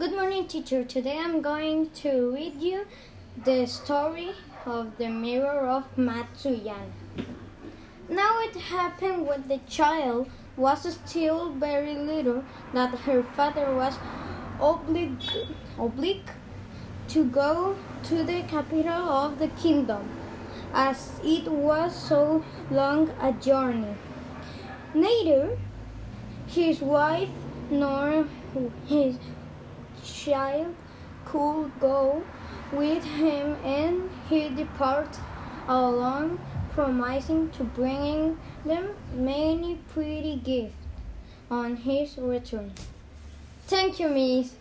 Good morning, teacher. Today I'm going to read you the story of the mirror of Matsuyama. Now it happened when the child was still very little that her father was obliged to go to the capital of the kingdom, as it was so long a journey. Neither his wife nor his child could go with him, and he departed alone, promising to bring them many pretty gifts on his return. Thank you, Miss.